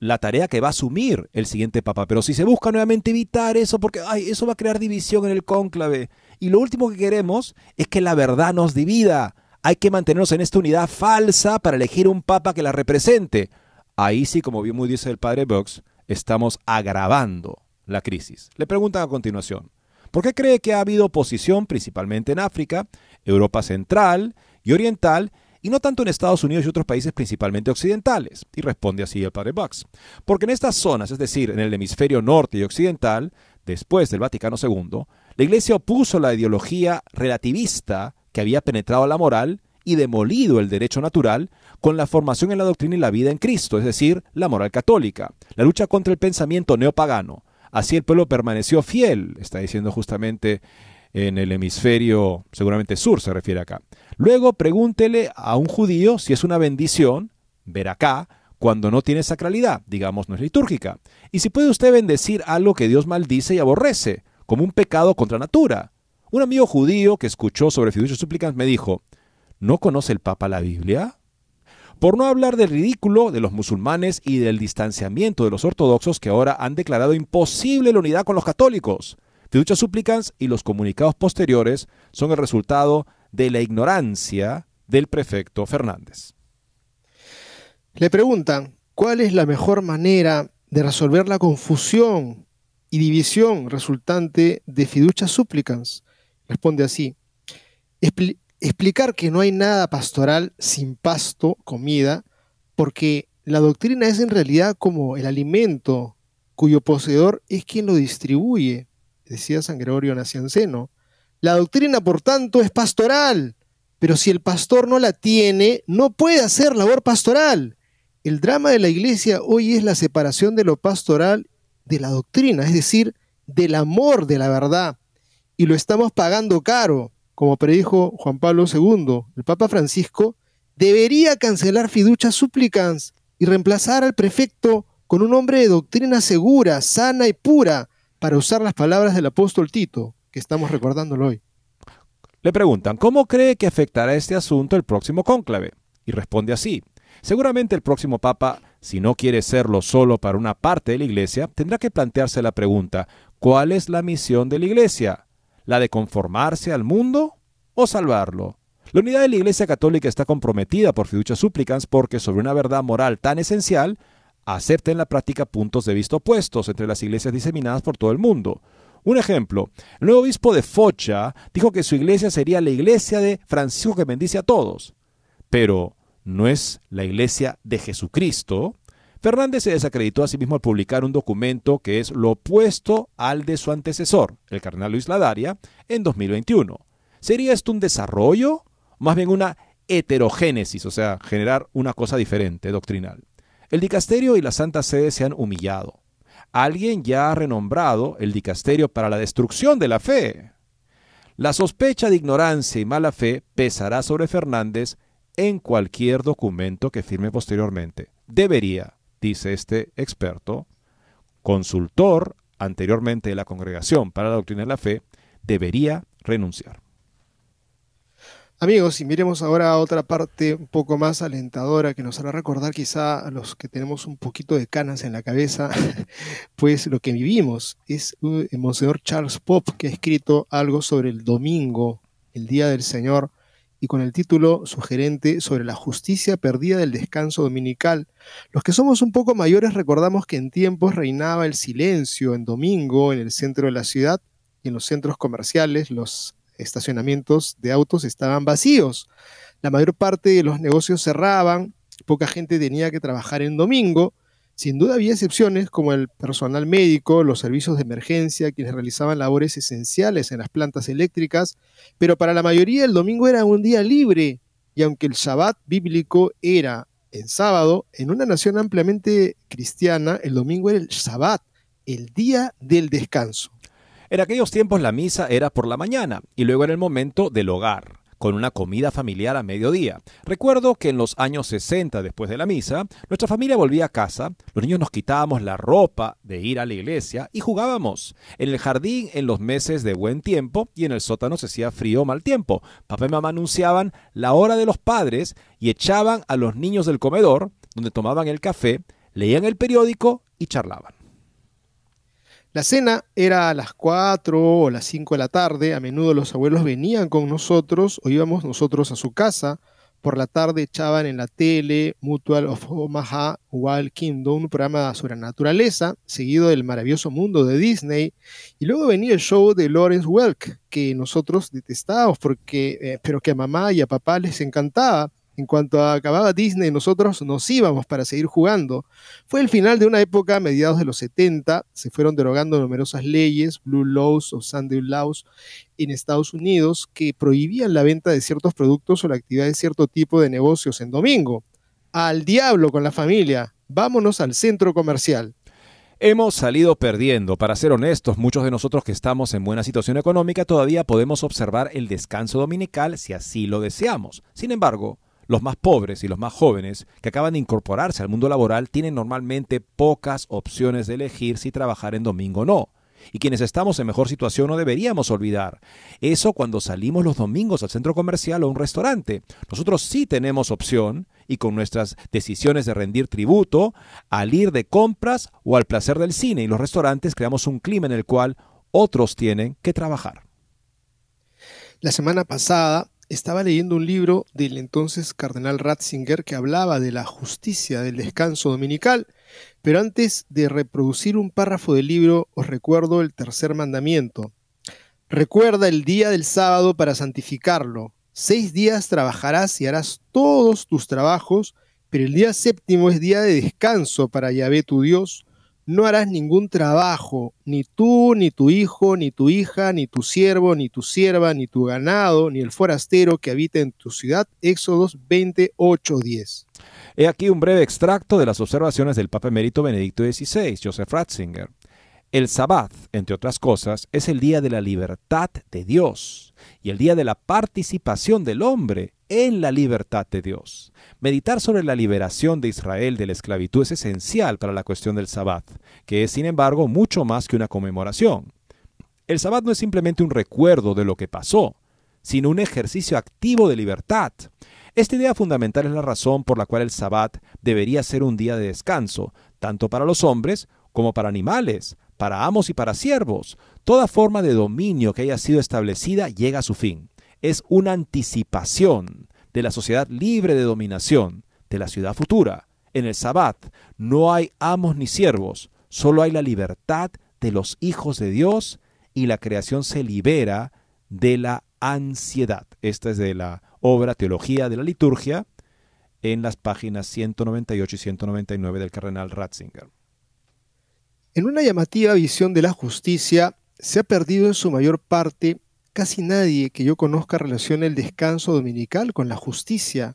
la tarea que va a asumir el siguiente papa. Pero si se busca nuevamente evitar eso, porque ay, eso va a crear división en el cónclave. Y lo último que queremos es que la verdad nos divida. Hay que mantenernos en esta unidad falsa para elegir un papa que la represente. Ahí sí, como bien muy dice el padre Vox, estamos agravando la crisis. Le preguntan a continuación, ¿por qué cree que ha habido oposición principalmente en África, Europa Central y Oriental, y no tanto en Estados Unidos y otros países principalmente occidentales. Y responde así el padre Bucks. Porque en estas zonas, es decir, en el hemisferio norte y occidental, después del Vaticano II, la Iglesia opuso la ideología relativista que había penetrado la moral y demolido el derecho natural con la formación en la doctrina y la vida en Cristo, es decir, la moral católica, la lucha contra el pensamiento neopagano. Así el pueblo permaneció fiel, está diciendo justamente en el hemisferio, seguramente sur se refiere acá. Luego pregúntele a un judío si es una bendición ver acá cuando no tiene sacralidad, digamos no es litúrgica. Y si puede usted bendecir algo que Dios maldice y aborrece, como un pecado contra natura. Un amigo judío que escuchó sobre fiducios súplicas me dijo, ¿no conoce el Papa la Biblia? Por no hablar del ridículo de los musulmanes y del distanciamiento de los ortodoxos que ahora han declarado imposible la unidad con los católicos. Fiducias súplicas y los comunicados posteriores son el resultado de la ignorancia del prefecto Fernández. Le preguntan, ¿cuál es la mejor manera de resolver la confusión y división resultante de fiducias súplicas? Responde así, explicar que no hay nada pastoral sin pasto, comida, porque la doctrina es en realidad como el alimento cuyo poseedor es quien lo distribuye decía San Gregorio Nacianceno. La doctrina, por tanto, es pastoral, pero si el pastor no la tiene, no puede hacer labor pastoral. El drama de la iglesia hoy es la separación de lo pastoral de la doctrina, es decir, del amor de la verdad. Y lo estamos pagando caro, como predijo Juan Pablo II. El Papa Francisco debería cancelar fiducias súplicas y reemplazar al prefecto con un hombre de doctrina segura, sana y pura, para usar las palabras del apóstol Tito, que estamos recordándolo hoy. Le preguntan, ¿cómo cree que afectará este asunto el próximo cónclave? Y responde así, seguramente el próximo Papa, si no quiere serlo solo para una parte de la Iglesia, tendrá que plantearse la pregunta, ¿cuál es la misión de la Iglesia? ¿La de conformarse al mundo o salvarlo? La unidad de la Iglesia Católica está comprometida por fiducias súplicas porque sobre una verdad moral tan esencial acepta en la práctica puntos de vista opuestos entre las iglesias diseminadas por todo el mundo. Un ejemplo, el nuevo obispo de Focha dijo que su iglesia sería la iglesia de Francisco que bendice a todos. Pero, ¿no es la iglesia de Jesucristo? Fernández se desacreditó a sí mismo al publicar un documento que es lo opuesto al de su antecesor, el cardenal Luis Ladaria, en 2021. ¿Sería esto un desarrollo? Más bien una heterogénesis, o sea, generar una cosa diferente, doctrinal. El dicasterio y la Santa Sede se han humillado. Alguien ya ha renombrado el dicasterio para la destrucción de la fe. La sospecha de ignorancia y mala fe pesará sobre Fernández en cualquier documento que firme posteriormente. Debería, dice este experto, consultor anteriormente de la Congregación para la Doctrina de la Fe, debería renunciar. Amigos, y miremos ahora a otra parte un poco más alentadora que nos hará recordar quizá a los que tenemos un poquito de canas en la cabeza, pues lo que vivimos es el uh, Monseñor Charles Pop que ha escrito algo sobre el domingo, el Día del Señor, y con el título sugerente sobre la justicia perdida del descanso dominical. Los que somos un poco mayores recordamos que en tiempos reinaba el silencio en domingo en el centro de la ciudad y en los centros comerciales los estacionamientos de autos estaban vacíos. La mayor parte de los negocios cerraban, poca gente tenía que trabajar en domingo. Sin duda había excepciones como el personal médico, los servicios de emergencia, quienes realizaban labores esenciales en las plantas eléctricas, pero para la mayoría el domingo era un día libre, y aunque el Shabbat bíblico era en sábado, en una nación ampliamente cristiana, el domingo era el Shabbat, el día del descanso. En aquellos tiempos la misa era por la mañana y luego era el momento del hogar con una comida familiar a mediodía. Recuerdo que en los años 60, después de la misa, nuestra familia volvía a casa, los niños nos quitábamos la ropa de ir a la iglesia y jugábamos. En el jardín en los meses de buen tiempo y en el sótano se hacía frío o mal tiempo. Papá y mamá anunciaban la hora de los padres y echaban a los niños del comedor, donde tomaban el café, leían el periódico y charlaban. La cena era a las 4 o las 5 de la tarde, a menudo los abuelos venían con nosotros o íbamos nosotros a su casa. Por la tarde echaban en la tele Mutual of Omaha Wild Kingdom, un programa sobre naturaleza, seguido del maravilloso mundo de Disney. Y luego venía el show de Lawrence Welk, que nosotros detestábamos, porque, eh, pero que a mamá y a papá les encantaba. En cuanto acababa Disney, nosotros nos íbamos para seguir jugando. Fue el final de una época a mediados de los 70, se fueron derogando numerosas leyes, Blue Laws o Sunday Laws, en Estados Unidos que prohibían la venta de ciertos productos o la actividad de cierto tipo de negocios en domingo. Al diablo con la familia, vámonos al centro comercial. Hemos salido perdiendo. Para ser honestos, muchos de nosotros que estamos en buena situación económica todavía podemos observar el descanso dominical si así lo deseamos. Sin embargo, los más pobres y los más jóvenes que acaban de incorporarse al mundo laboral tienen normalmente pocas opciones de elegir si trabajar en domingo o no. Y quienes estamos en mejor situación no deberíamos olvidar. Eso cuando salimos los domingos al centro comercial o un restaurante. Nosotros sí tenemos opción y con nuestras decisiones de rendir tributo, al ir de compras o al placer del cine y los restaurantes creamos un clima en el cual otros tienen que trabajar. La semana pasada estaba leyendo un libro del entonces cardenal Ratzinger que hablaba de la justicia del descanso dominical, pero antes de reproducir un párrafo del libro os recuerdo el tercer mandamiento. Recuerda el día del sábado para santificarlo. Seis días trabajarás y harás todos tus trabajos, pero el día séptimo es día de descanso para Yahvé tu Dios no harás ningún trabajo, ni tú, ni tu hijo, ni tu hija, ni tu siervo, ni tu sierva, ni tu ganado, ni el forastero que habita en tu ciudad. Éxodos 28.10. He aquí un breve extracto de las observaciones del Papa Emérito Benedicto XVI, Joseph Ratzinger. El Sabbat, entre otras cosas, es el día de la libertad de Dios y el día de la participación del hombre en la libertad de Dios. Meditar sobre la liberación de Israel de la esclavitud es esencial para la cuestión del Sabbat, que es sin embargo mucho más que una conmemoración. El Sabbat no es simplemente un recuerdo de lo que pasó, sino un ejercicio activo de libertad. Esta idea fundamental es la razón por la cual el Sabbat debería ser un día de descanso, tanto para los hombres como para animales, para amos y para siervos. Toda forma de dominio que haya sido establecida llega a su fin es una anticipación de la sociedad libre de dominación, de la ciudad futura. En el Sabbat no hay amos ni siervos, solo hay la libertad de los hijos de Dios y la creación se libera de la ansiedad. Esta es de la obra Teología de la Liturgia en las páginas 198 y 199 del cardenal Ratzinger. En una llamativa visión de la justicia, se ha perdido en su mayor parte Casi nadie que yo conozca relaciona el descanso dominical con la justicia,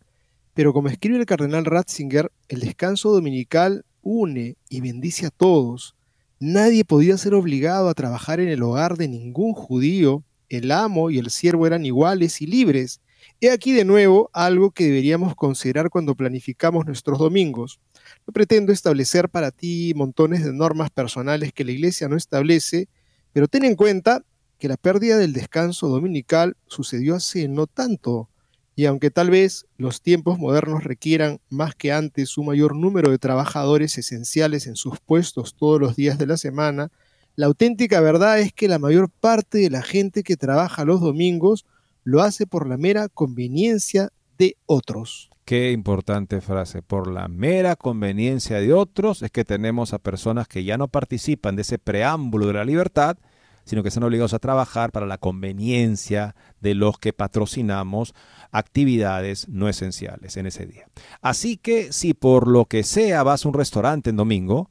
pero como escribe el cardenal Ratzinger, el descanso dominical une y bendice a todos. Nadie podía ser obligado a trabajar en el hogar de ningún judío, el amo y el siervo eran iguales y libres, He aquí de nuevo algo que deberíamos considerar cuando planificamos nuestros domingos. No pretendo establecer para ti montones de normas personales que la iglesia no establece, pero ten en cuenta que la pérdida del descanso dominical sucedió hace no tanto, y aunque tal vez los tiempos modernos requieran más que antes un mayor número de trabajadores esenciales en sus puestos todos los días de la semana, la auténtica verdad es que la mayor parte de la gente que trabaja los domingos lo hace por la mera conveniencia de otros. Qué importante frase. Por la mera conveniencia de otros es que tenemos a personas que ya no participan de ese preámbulo de la libertad, sino que están obligados a trabajar para la conveniencia de los que patrocinamos actividades no esenciales en ese día. Así que si por lo que sea vas a un restaurante en domingo,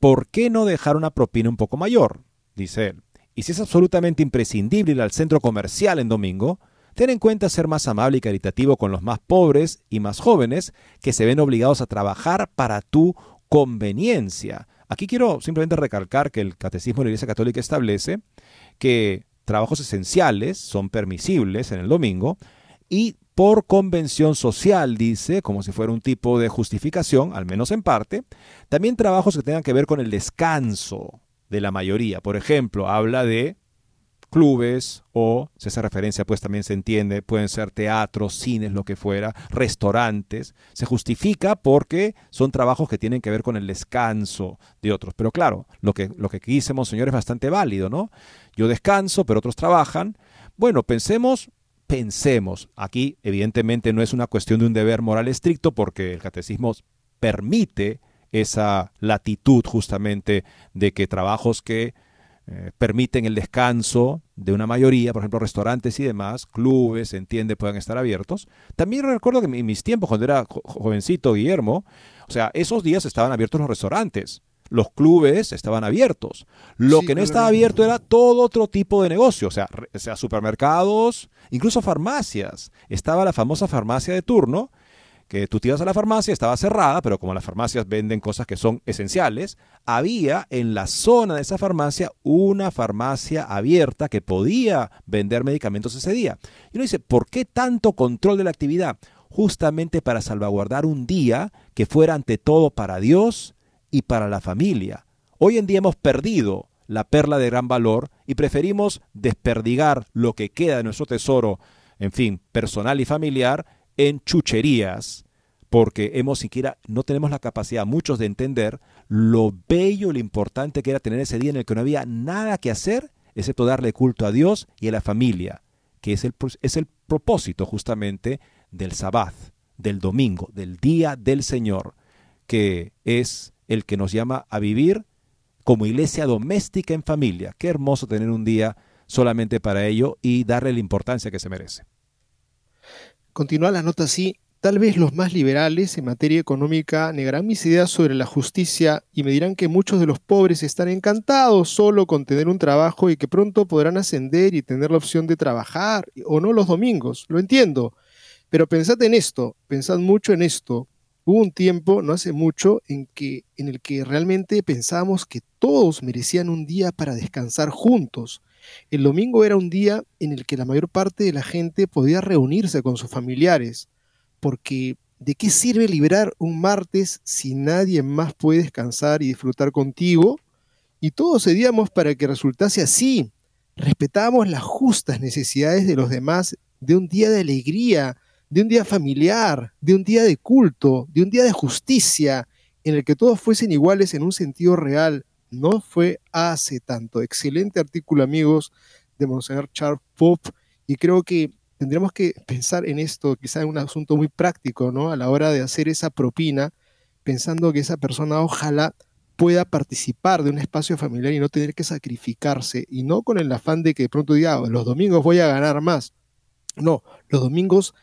¿por qué no dejar una propina un poco mayor? Dice él. Y si es absolutamente imprescindible ir al centro comercial en domingo, ten en cuenta ser más amable y caritativo con los más pobres y más jóvenes que se ven obligados a trabajar para tu conveniencia. Aquí quiero simplemente recalcar que el Catecismo de la Iglesia Católica establece que trabajos esenciales son permisibles en el domingo y por convención social, dice, como si fuera un tipo de justificación, al menos en parte, también trabajos que tengan que ver con el descanso, de la mayoría. Por ejemplo, habla de clubes o, si esa referencia pues también se entiende, pueden ser teatros, cines, lo que fuera, restaurantes. Se justifica porque son trabajos que tienen que ver con el descanso de otros. Pero claro, lo que, lo que dice Monseñor es bastante válido, ¿no? Yo descanso, pero otros trabajan. Bueno, pensemos pensemos. Aquí, evidentemente, no es una cuestión de un deber moral estricto porque el catecismo permite esa latitud justamente de que trabajos que eh, permiten el descanso de una mayoría, por ejemplo, restaurantes y demás, clubes, se entiende, puedan estar abiertos. También recuerdo que en mis tiempos, cuando era jovencito Guillermo, o sea, esos días estaban abiertos los restaurantes, los clubes estaban abiertos. Lo que no estaba abierto era todo otro tipo de negocio, o sea, o sea, supermercados, incluso farmacias. Estaba la famosa farmacia de turno, que tú te ibas a la farmacia, estaba cerrada, pero como las farmacias venden cosas que son esenciales, había en la zona de esa farmacia una farmacia abierta que podía vender medicamentos ese día. Y uno dice, ¿por qué tanto control de la actividad? Justamente para salvaguardar un día que fuera ante todo para Dios y para la familia. Hoy en día hemos perdido la perla de gran valor y preferimos desperdigar lo que queda de nuestro tesoro, en fin, personal y familiar, en chucherías, porque hemos siquiera no tenemos la capacidad muchos de entender lo bello lo importante que era tener ese día en el que no había nada que hacer excepto darle culto a Dios y a la familia, que es el, es el propósito justamente del sabbat, del domingo, del día del Señor, que es el que nos llama a vivir como iglesia doméstica en familia. Qué hermoso tener un día solamente para ello y darle la importancia que se merece. Continúa la nota así. Tal vez los más liberales en materia económica negarán mis ideas sobre la justicia y me dirán que muchos de los pobres están encantados solo con tener un trabajo y que pronto podrán ascender y tener la opción de trabajar o no los domingos. Lo entiendo. Pero pensad en esto, pensad mucho en esto. Hubo un tiempo, no hace mucho, en, que, en el que realmente pensábamos que todos merecían un día para descansar juntos el domingo era un día en el que la mayor parte de la gente podía reunirse con sus familiares, porque ¿de qué sirve liberar un martes si nadie más puede descansar y disfrutar contigo? Y todos cedíamos para que resultase así. Respetábamos las justas necesidades de los demás de un día de alegría, de un día familiar, de un día de culto, de un día de justicia, en el que todos fuesen iguales en un sentido real, no fue hace tanto. Excelente artículo, amigos, de Monseñor Charles Pop, y creo que tendremos que pensar en esto, quizá en un asunto muy práctico, ¿no? A la hora de hacer esa propina, pensando que esa persona ojalá pueda participar de un espacio familiar y no tener que sacrificarse, y no con el afán de que de pronto diga, ah, los domingos voy a ganar más. No, los domingos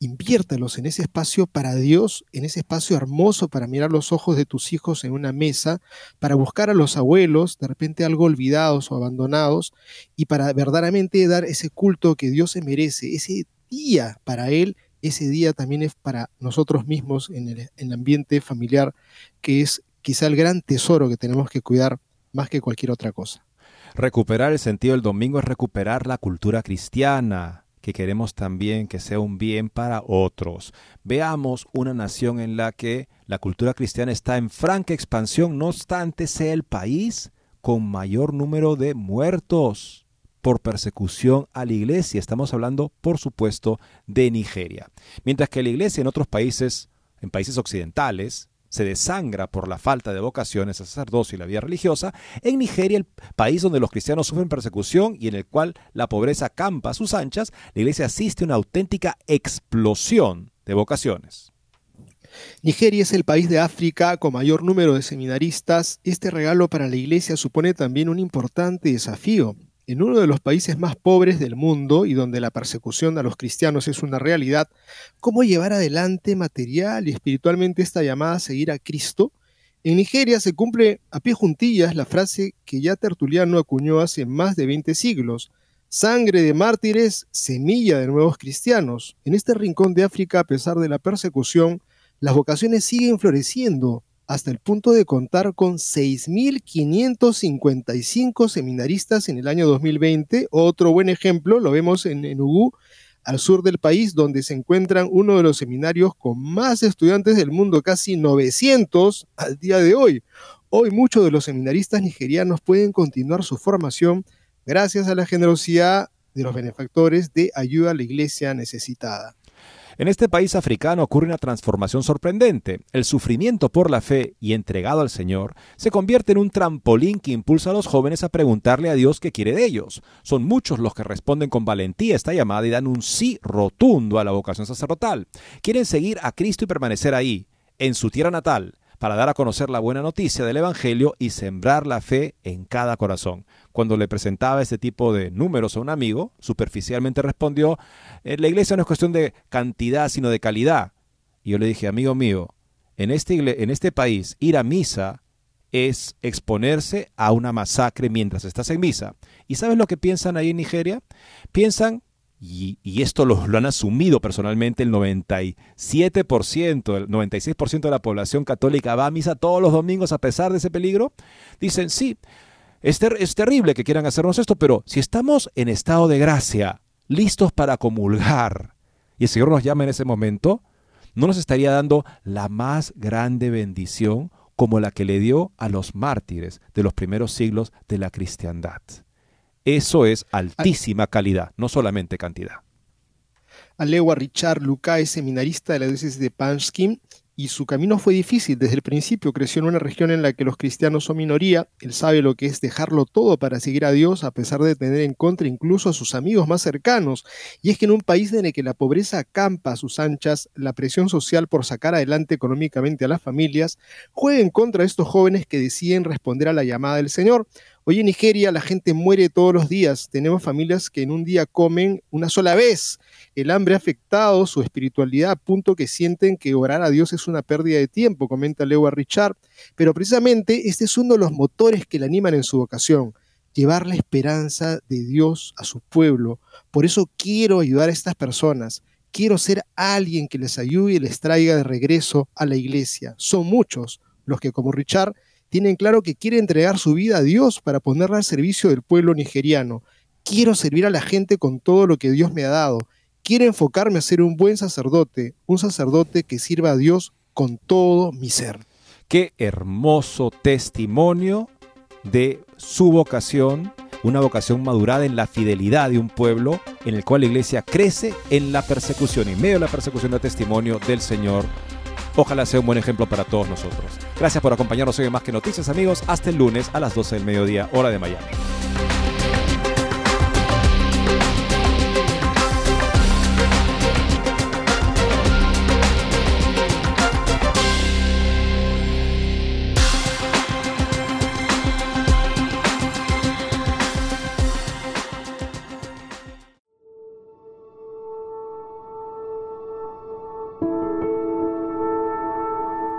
inviértelos en ese espacio para Dios, en ese espacio hermoso para mirar los ojos de tus hijos en una mesa, para buscar a los abuelos, de repente algo olvidados o abandonados, y para verdaderamente dar ese culto que Dios se merece, ese día para Él, ese día también es para nosotros mismos en el, en el ambiente familiar, que es quizá el gran tesoro que tenemos que cuidar más que cualquier otra cosa. Recuperar el sentido del domingo es recuperar la cultura cristiana, que queremos también que sea un bien para otros. Veamos una nación en la que la cultura cristiana está en franca expansión, no obstante sea el país con mayor número de muertos por persecución a la iglesia. Estamos hablando, por supuesto, de Nigeria. Mientras que la iglesia en otros países, en países occidentales, se desangra por la falta de vocaciones a sacerdocio y la vida religiosa, en Nigeria, el país donde los cristianos sufren persecución y en el cual la pobreza campa a sus anchas, la iglesia asiste a una auténtica explosión de vocaciones. Nigeria es el país de África con mayor número de seminaristas. Este regalo para la iglesia supone también un importante desafío. En uno de los países más pobres del mundo y donde la persecución a los cristianos es una realidad, ¿cómo llevar adelante material y espiritualmente esta llamada a seguir a Cristo? En Nigeria se cumple a pie juntillas la frase que ya Tertuliano acuñó hace más de 20 siglos. Sangre de mártires, semilla de nuevos cristianos. En este rincón de África, a pesar de la persecución, las vocaciones siguen floreciendo hasta el punto de contar con 6.555 seminaristas en el año 2020. Otro buen ejemplo lo vemos en, en al sur del país, donde se encuentran uno de los seminarios con más estudiantes del mundo, casi 900 al día de hoy. Hoy muchos de los seminaristas nigerianos pueden continuar su formación gracias a la generosidad de los benefactores de ayuda a la iglesia necesitada. En este país africano ocurre una transformación sorprendente. El sufrimiento por la fe y entregado al Señor se convierte en un trampolín que impulsa a los jóvenes a preguntarle a Dios qué quiere de ellos. Son muchos los que responden con valentía esta llamada y dan un sí rotundo a la vocación sacerdotal. Quieren seguir a Cristo y permanecer ahí, en su tierra natal, para dar a conocer la buena noticia del Evangelio y sembrar la fe en cada corazón cuando le presentaba este tipo de números a un amigo, superficialmente respondió, eh, la iglesia no es cuestión de cantidad, sino de calidad. Y yo le dije, amigo mío, en este, en este país ir a misa es exponerse a una masacre mientras estás en misa. ¿Y sabes lo que piensan ahí en Nigeria? Piensan, y, esto lo, lo, han asumido personalmente, el 97%, el 96% de la población católica va a misa todos los domingos a pesar de ese peligro. Dicen, sí, es, terrible que quieran hacernos esto, pero si estamos en estado de gracia, listos para comulgar, y el Señor nos llama en ese momento, no nos estaría dando la más grande bendición como la que le dio a los mártires de los primeros siglos de la cristiandad. Eso es altísima calidad, no solamente cantidad. Alewa Richard Luca es seminarista de la diócesis de Panskim y su camino fue difícil. Desde el principio creció en una región en la que los cristianos son minoría. Él sabe lo que es dejarlo todo para seguir a Dios, a pesar de tener en contra incluso a sus amigos más cercanos. Y es que en un país en el que la pobreza acampa a sus anchas, la presión social por sacar adelante económicamente a las familias, juega en contra de estos jóvenes que deciden responder a la llamada del Señor. Hoy en Nigeria la gente muere todos los días. Tenemos familias que en un día comen una sola vez. El hambre ha afectado su espiritualidad a punto que sienten que orar a Dios es una pérdida de tiempo, comenta Lewis Richard. Pero precisamente este es uno de los motores que le animan en su vocación, llevar la esperanza de Dios a su pueblo. Por eso quiero ayudar a estas personas. Quiero ser alguien que les ayude y les traiga de regreso a la iglesia. Son muchos los que, como Richard, tienen claro que quiere entregar su vida a Dios para ponerla al servicio del pueblo nigeriano. Quiero servir a la gente con todo lo que Dios me ha dado. Quiero enfocarme a ser un buen sacerdote, un sacerdote que sirva a Dios con todo mi ser. Qué hermoso testimonio de su vocación, una vocación madurada en la fidelidad de un pueblo en el cual la iglesia crece en la persecución, en medio de la persecución de testimonio del Señor Ojalá sea un buen ejemplo para todos nosotros. Gracias por acompañarnos hoy en Más que Noticias, amigos. Hasta el lunes a las 12 del mediodía, hora de Miami.